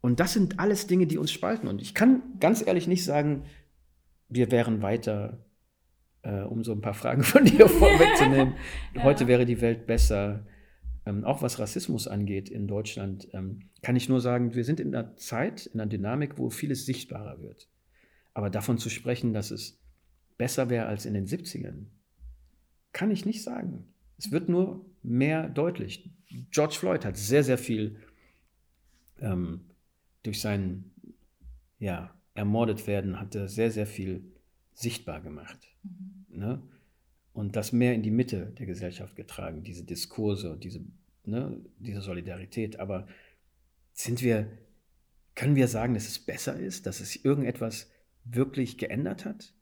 S2: Und das sind alles Dinge, die uns spalten. Und ich kann ganz ehrlich nicht sagen, wir wären weiter, äh, um so ein paar Fragen von dir vorwegzunehmen. ja. Heute wäre die Welt besser. Ähm, auch was Rassismus angeht in Deutschland, ähm, kann ich nur sagen, wir sind in einer Zeit, in einer Dynamik, wo vieles sichtbarer wird. Aber davon zu sprechen, dass es besser wäre als in den 70ern, kann ich nicht sagen. Es wird nur mehr deutlich. George Floyd hat sehr, sehr viel ähm, durch sein ja, ermordet werden, hat er sehr, sehr viel sichtbar gemacht. Mhm. Ne? und das mehr in die Mitte der Gesellschaft getragen, diese Diskurse und diese, ne, diese Solidarität. Aber sind wir, können wir sagen, dass es besser ist, dass es irgendetwas wirklich geändert hat?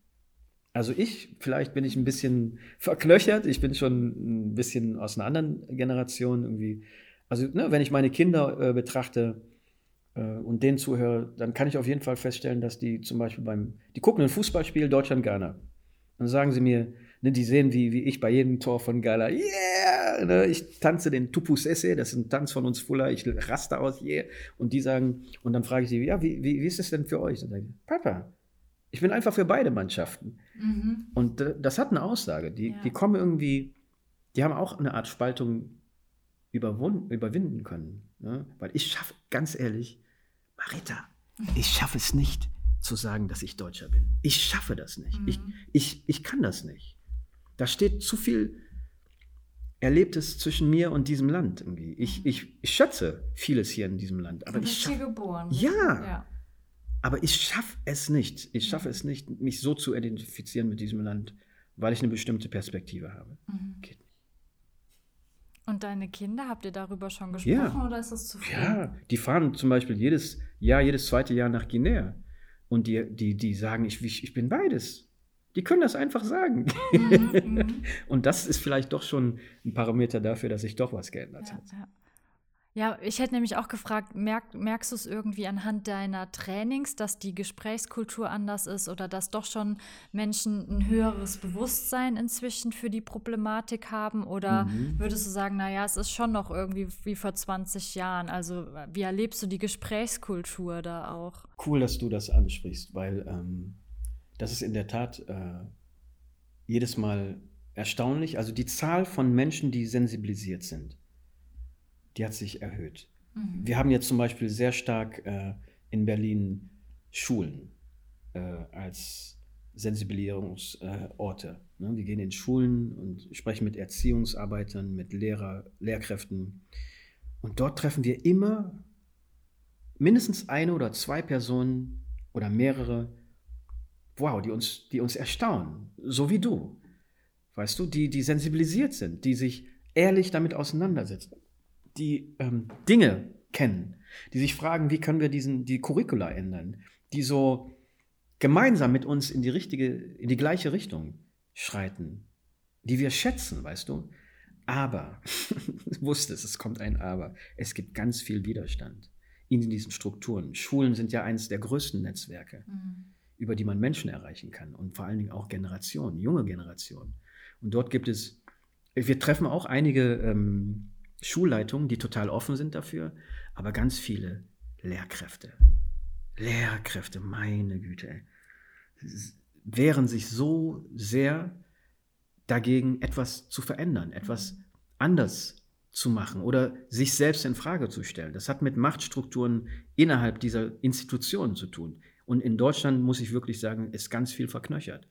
S2: Also ich, vielleicht bin ich ein bisschen verklöchert, ich bin schon ein bisschen aus einer anderen Generation irgendwie. Also ne, wenn ich meine Kinder äh, betrachte und denen zuhöre, dann kann ich auf jeden Fall feststellen, dass die zum Beispiel beim, die gucken ein Fußballspiel Deutschland-Ghana. Dann sagen sie mir, ne, die sehen, wie, wie ich bei jedem Tor von Ghana, yeah, ne, ich tanze den Tupus Esse, das ist ein Tanz von uns Fuller, ich raste aus, yeah. Und die sagen, und dann frage ich sie, ja, wie, wie, wie ist es denn für euch? Dann, Papa, ich bin einfach für beide Mannschaften. Mhm. Und das hat eine Aussage. Die, ja. die kommen irgendwie, die haben auch eine Art Spaltung überwinden können. Ne? Weil ich schaffe, ganz ehrlich, Marita, ich schaffe es nicht zu sagen, dass ich Deutscher bin. Ich schaffe das nicht. Mhm. Ich, ich, ich kann das nicht. Da steht zu viel Erlebtes zwischen mir und diesem Land irgendwie. Ich, mhm. ich, ich schätze vieles hier in diesem Land. Aber
S1: du bist
S2: ich
S1: hier geboren.
S2: Ja. ja. Aber ich schaffe es nicht. Ich schaffe es nicht, mich so zu identifizieren mit diesem Land, weil ich eine bestimmte Perspektive habe. Mhm. Geht nicht.
S1: Und deine Kinder, habt ihr darüber schon gesprochen ja. oder ist das zu früh?
S2: Ja, die fahren zum Beispiel jedes Jahr, jedes zweite Jahr nach Guinea. Und die, die, die sagen, ich, ich bin beides. Die können das einfach sagen. Mhm, mhm. und das ist vielleicht doch schon ein Parameter dafür, dass sich doch was geändert
S1: ja,
S2: hat.
S1: Ja. Ja, ich hätte nämlich auch gefragt, merk, merkst du es irgendwie anhand deiner Trainings, dass die Gesprächskultur anders ist oder dass doch schon Menschen ein höheres Bewusstsein inzwischen für die Problematik haben? Oder mhm. würdest du sagen, naja, es ist schon noch irgendwie wie vor 20 Jahren? Also wie erlebst du die Gesprächskultur da auch?
S2: Cool, dass du das ansprichst, weil ähm, das ist in der Tat äh, jedes Mal erstaunlich. Also die Zahl von Menschen, die sensibilisiert sind die hat sich erhöht. Mhm. Wir haben jetzt zum Beispiel sehr stark äh, in Berlin Schulen äh, als Sensibilisierungsorte. Ne? Wir gehen in Schulen und sprechen mit Erziehungsarbeitern, mit Lehrer, Lehrkräften. Und dort treffen wir immer mindestens eine oder zwei Personen oder mehrere, wow, die uns, die uns erstaunen, so wie du. Weißt du, die, die sensibilisiert sind, die sich ehrlich damit auseinandersetzen die ähm, Dinge kennen, die sich fragen, wie können wir diesen, die Curricula ändern, die so gemeinsam mit uns in die richtige, in die gleiche Richtung schreiten, die wir schätzen, weißt du. Aber, du wusstest, es kommt ein Aber, es gibt ganz viel Widerstand in diesen Strukturen. Schulen sind ja eines der größten Netzwerke, mhm. über die man Menschen erreichen kann und vor allen Dingen auch Generationen, junge Generationen. Und dort gibt es, wir treffen auch einige ähm, Schulleitungen, die total offen sind dafür, aber ganz viele Lehrkräfte. Lehrkräfte, meine Güte, wehren sich so sehr dagegen, etwas zu verändern, etwas anders zu machen oder sich selbst in Frage zu stellen. Das hat mit Machtstrukturen innerhalb dieser Institutionen zu tun. Und in Deutschland, muss ich wirklich sagen, ist ganz viel verknöchert.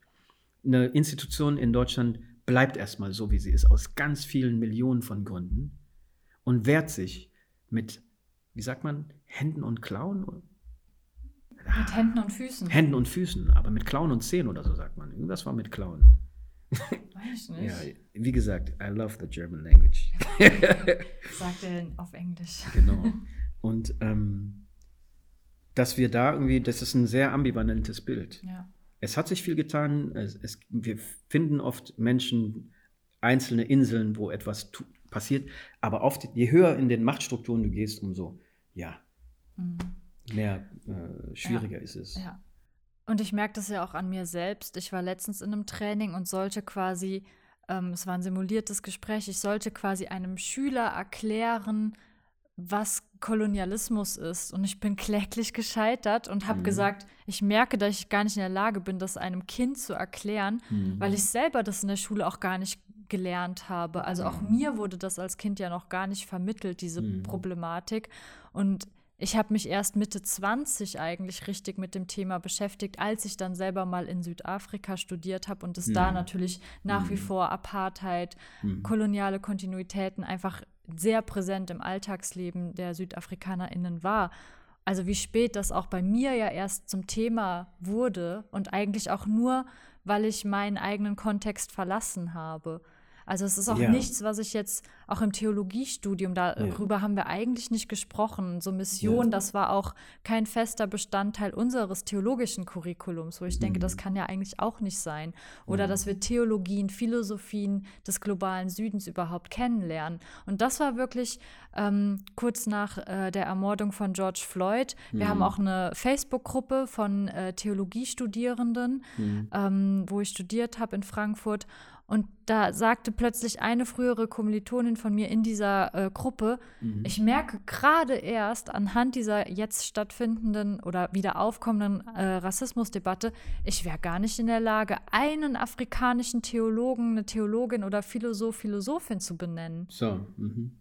S2: Eine Institution in Deutschland bleibt erstmal so, wie sie ist, aus ganz vielen Millionen von Gründen und wehrt sich mit, wie sagt man, Händen und Klauen?
S1: Mit Händen und Füßen.
S2: Händen und Füßen, aber mit Klauen und Zehen oder so sagt man. Irgendwas war mit Klauen.
S1: Weiß nicht.
S2: Ja, wie gesagt, I love the German language.
S1: sagt er auf Englisch.
S2: Genau. Und ähm, dass wir da irgendwie, das ist ein sehr ambivalentes Bild.
S1: Ja.
S2: Es hat sich viel getan. Es, es, wir finden oft Menschen, einzelne Inseln, wo etwas passiert. Aber oft, je höher in den Machtstrukturen du gehst, umso, ja, mhm. mehr äh, schwieriger
S1: ja.
S2: ist es.
S1: Ja. Und ich merke das ja auch an mir selbst. Ich war letztens in einem Training und sollte quasi, ähm, es war ein simuliertes Gespräch, ich sollte quasi einem Schüler erklären, was Kolonialismus ist. Und ich bin kläglich gescheitert und habe mhm. gesagt, ich merke, dass ich gar nicht in der Lage bin, das einem Kind zu erklären, mhm. weil ich selber das in der Schule auch gar nicht gelernt habe. Also auch mhm. mir wurde das als Kind ja noch gar nicht vermittelt, diese mhm. Problematik. Und ich habe mich erst Mitte 20 eigentlich richtig mit dem Thema beschäftigt, als ich dann selber mal in Südafrika studiert habe und es mhm. da natürlich nach wie mhm. vor Apartheid, mhm. koloniale Kontinuitäten einfach sehr präsent im Alltagsleben der SüdafrikanerInnen war. Also wie spät das auch bei mir ja erst zum Thema wurde und eigentlich auch nur, weil ich meinen eigenen Kontext verlassen habe. Also es ist auch ja. nichts, was ich jetzt auch im Theologiestudium, darüber ja. haben wir eigentlich nicht gesprochen. So Mission, ja. das war auch kein fester Bestandteil unseres theologischen Curriculums, wo ich mhm. denke, das mhm. kann ja eigentlich auch nicht sein. Oder dass wir Theologien, Philosophien des globalen Südens überhaupt kennenlernen. Und das war wirklich ähm, kurz nach äh, der Ermordung von George Floyd. Wir mhm. haben auch eine Facebook-Gruppe von äh, Theologiestudierenden, mhm. ähm, wo ich studiert habe in Frankfurt. Und da sagte plötzlich eine frühere Kommilitonin von mir in dieser äh, Gruppe, mhm. ich merke gerade erst anhand dieser jetzt stattfindenden oder wieder aufkommenden äh, Rassismusdebatte, ich wäre gar nicht in der Lage, einen afrikanischen Theologen, eine Theologin oder Philosoph, Philosophin zu benennen.
S2: So. Mhm.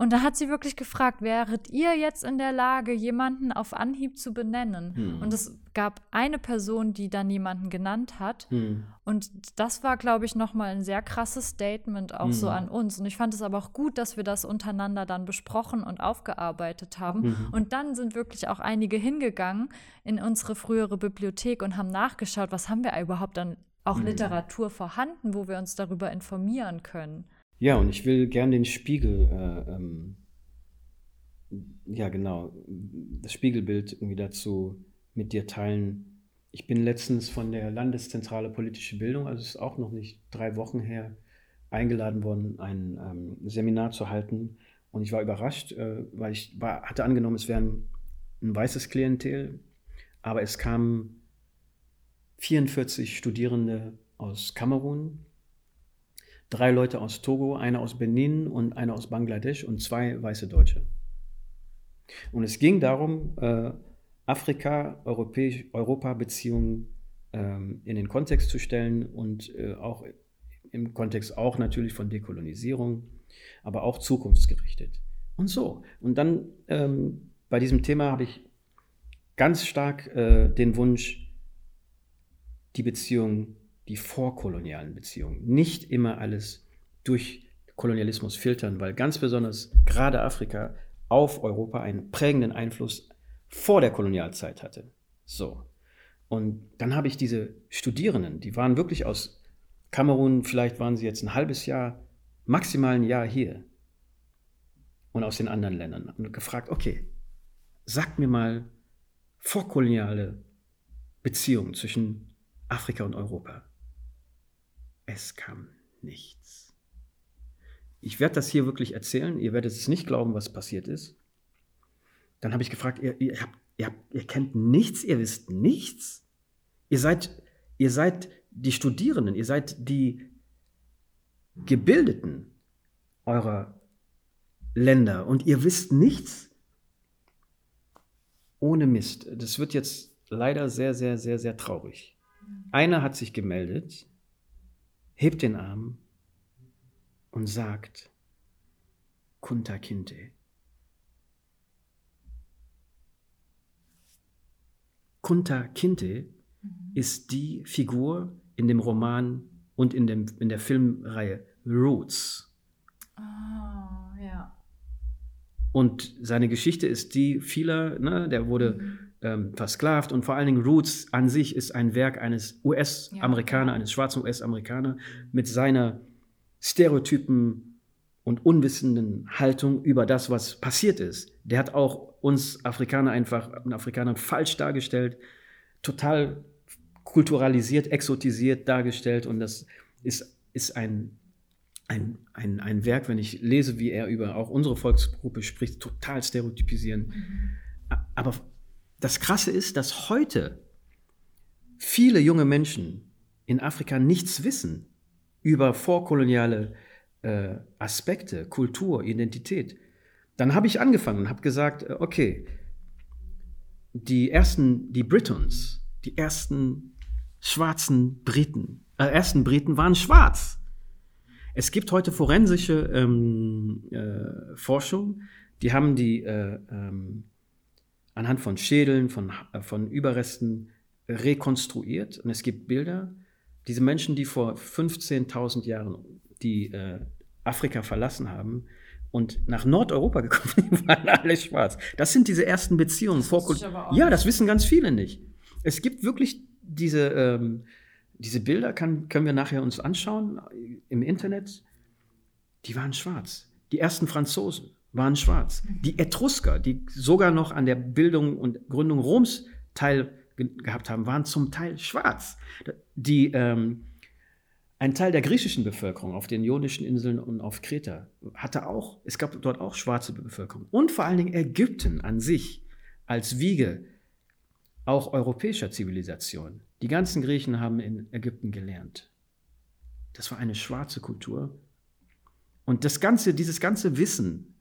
S1: Und da hat sie wirklich gefragt, wäret ihr jetzt in der Lage, jemanden auf Anhieb zu benennen? Hm. Und es gab eine Person, die dann jemanden genannt hat. Hm. Und das war, glaube ich, nochmal ein sehr krasses Statement auch hm. so an uns. Und ich fand es aber auch gut, dass wir das untereinander dann besprochen und aufgearbeitet haben. Mhm. Und dann sind wirklich auch einige hingegangen in unsere frühere Bibliothek und haben nachgeschaut, was haben wir überhaupt dann auch hm. Literatur vorhanden, wo wir uns darüber informieren können.
S2: Ja, und ich will gern den Spiegel, äh, ähm, ja genau, das Spiegelbild irgendwie dazu mit dir teilen. Ich bin letztens von der Landeszentrale Politische Bildung, also es ist auch noch nicht drei Wochen her, eingeladen worden, ein ähm, Seminar zu halten. Und ich war überrascht, äh, weil ich war, hatte angenommen, es wäre ein weißes Klientel, aber es kamen 44 Studierende aus Kamerun, drei Leute aus Togo, einer aus Benin und einer aus Bangladesch und zwei weiße Deutsche. Und es ging darum, äh, Afrika-Europa-Beziehungen ähm, in den Kontext zu stellen und äh, auch im Kontext auch natürlich von Dekolonisierung, aber auch zukunftsgerichtet. Und so. Und dann ähm, bei diesem Thema habe ich ganz stark äh, den Wunsch, die Beziehung die vorkolonialen Beziehungen. Nicht immer alles durch Kolonialismus filtern, weil ganz besonders gerade Afrika auf Europa einen prägenden Einfluss vor der Kolonialzeit hatte. So. Und dann habe ich diese Studierenden, die waren wirklich aus Kamerun, vielleicht waren sie jetzt ein halbes Jahr, maximal ein Jahr hier und aus den anderen Ländern und gefragt, okay, sagt mir mal vorkoloniale Beziehungen zwischen Afrika und Europa. Es kam nichts. Ich werde das hier wirklich erzählen. Ihr werdet es nicht glauben, was passiert ist. Dann habe ich gefragt, ihr, ihr, habt, ihr, habt, ihr kennt nichts, ihr wisst nichts. Ihr seid, ihr seid die Studierenden, ihr seid die Gebildeten eurer Länder und ihr wisst nichts. Ohne Mist. Das wird jetzt leider sehr, sehr, sehr, sehr traurig. Einer hat sich gemeldet, hebt den Arm und sagt, Kunta Kinte. Kunta Kinte ist die Figur in dem Roman und in, dem, in der Filmreihe Roots.
S1: Oh.
S2: Und seine Geschichte ist die vieler, ne, der wurde mhm. ähm, versklavt. Und vor allen Dingen Roots an sich ist ein Werk eines US-Amerikaner, ja, eines schwarzen US-Amerikaner mit seiner Stereotypen und unwissenden Haltung über das, was passiert ist. Der hat auch uns Afrikaner einfach, Afrikaner falsch dargestellt, total kulturalisiert, exotisiert dargestellt. Und das ist, ist ein, ein, ein, ein Werk, wenn ich lese, wie er über auch unsere Volksgruppe spricht, total stereotypisieren. Mhm. Aber das Krasse ist, dass heute viele junge Menschen in Afrika nichts wissen über vorkoloniale äh, Aspekte, Kultur, Identität. Dann habe ich angefangen und habe gesagt, äh, okay, die ersten, die Britons, die ersten schwarzen Briten, äh, ersten Briten waren schwarz. Es gibt heute forensische ähm, äh, Forschung, die haben die äh, ähm, anhand von Schädeln, von, äh, von Überresten rekonstruiert. Und es gibt Bilder, diese Menschen, die vor 15.000 Jahren die äh, Afrika verlassen haben und nach Nordeuropa gekommen sind, waren alle schwarz. Das sind diese ersten Beziehungen. Vor ja, das wissen ganz viele nicht. Es gibt wirklich diese, ähm, diese Bilder, kann, können wir nachher uns anschauen im Internet. die waren schwarz. Die ersten Franzosen waren schwarz. Mhm. Die Etrusker, die sogar noch an der Bildung und Gründung Roms teil gehabt haben, waren zum Teil schwarz. Die, ähm, ein Teil der griechischen Bevölkerung auf den Ionischen Inseln und auf Kreta hatte auch, es gab dort auch schwarze Bevölkerung. Und vor allen Dingen Ägypten an sich als Wiege auch europäischer Zivilisation. Die ganzen Griechen haben in Ägypten gelernt. Das war eine schwarze Kultur. Und das ganze, dieses ganze Wissen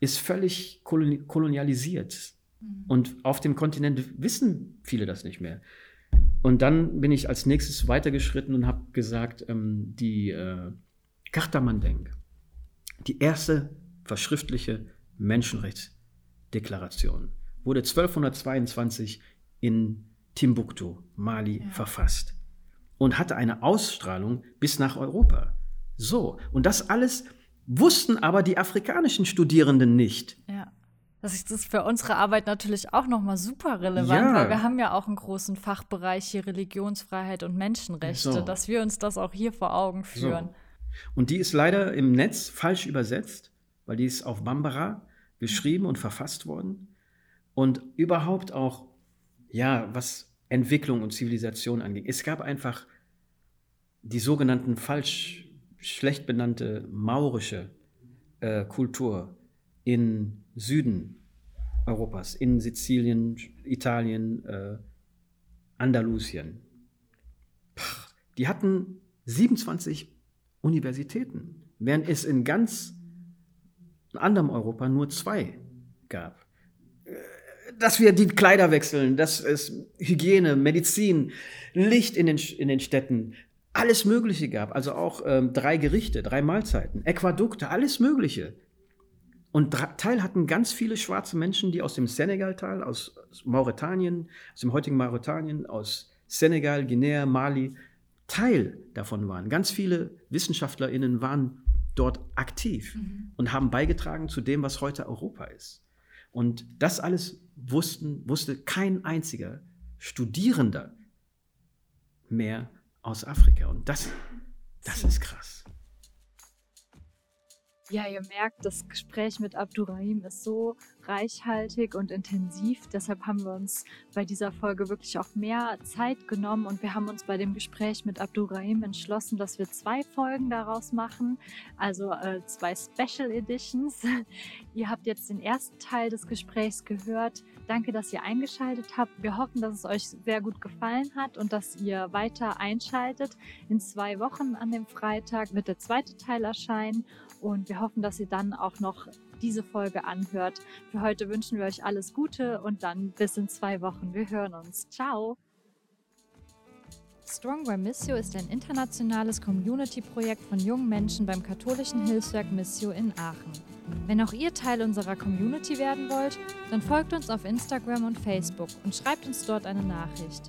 S2: ist völlig kolonialisiert. Mhm. Und auf dem Kontinent wissen viele das nicht mehr. Und dann bin ich als nächstes weitergeschritten und habe gesagt, ähm, die äh, Mandeng, die erste verschriftliche Menschenrechtsdeklaration, wurde 1222 in Timbuktu, Mali, ja. verfasst und hatte eine Ausstrahlung bis nach Europa. So, und das alles wussten aber die afrikanischen Studierenden nicht.
S1: Ja. Das ist für unsere Arbeit natürlich auch nochmal super relevant, ja. weil wir haben ja auch einen großen Fachbereich hier Religionsfreiheit und Menschenrechte, so. dass wir uns das auch hier vor Augen führen. So.
S2: Und die ist leider im Netz falsch übersetzt, weil die ist auf Bambara geschrieben und verfasst worden. Und überhaupt auch, ja, was Entwicklung und Zivilisation anging. Es gab einfach die sogenannten falsch, schlecht benannte maurische äh, Kultur in Süden Europas, in Sizilien, Italien, äh, Andalusien. Die hatten 27 Universitäten, während es in ganz anderem Europa nur zwei gab. Dass wir die Kleider wechseln, dass es Hygiene, Medizin, Licht in den, in den Städten, alles Mögliche gab. Also auch ähm, drei Gerichte, drei Mahlzeiten, Äquadukte, alles Mögliche. Und Teil hatten ganz viele schwarze Menschen, die aus dem Senegaltal, aus Mauretanien, aus dem heutigen Mauretanien, aus Senegal, Guinea, Mali, Teil davon waren. Ganz viele WissenschaftlerInnen waren dort aktiv mhm. und haben beigetragen zu dem, was heute Europa ist. Und das alles wussten, wusste kein einziger Studierender mehr aus Afrika. Und das, das ist krass.
S1: Ja, ihr merkt, das Gespräch mit Abdurrahim ist so reichhaltig und intensiv. Deshalb haben wir uns bei dieser Folge wirklich auch mehr Zeit genommen und wir haben uns bei dem Gespräch mit Abdurrahim entschlossen, dass wir zwei Folgen daraus machen, also äh, zwei Special Editions. ihr habt jetzt den ersten Teil des Gesprächs gehört. Danke, dass ihr eingeschaltet habt. Wir hoffen, dass es euch sehr gut gefallen hat und dass ihr weiter einschaltet. In zwei Wochen an dem Freitag wird der zweite Teil erscheinen und wir hoffen, dass ihr dann auch noch diese Folge anhört. Für heute wünschen wir euch alles Gute und dann bis in zwei Wochen. Wir hören uns. Ciao! Strong by Missio ist ein internationales Community-Projekt von jungen Menschen beim katholischen Hilfswerk Missio in Aachen. Wenn auch ihr Teil unserer Community werden wollt, dann folgt uns auf Instagram und Facebook und schreibt uns dort eine Nachricht.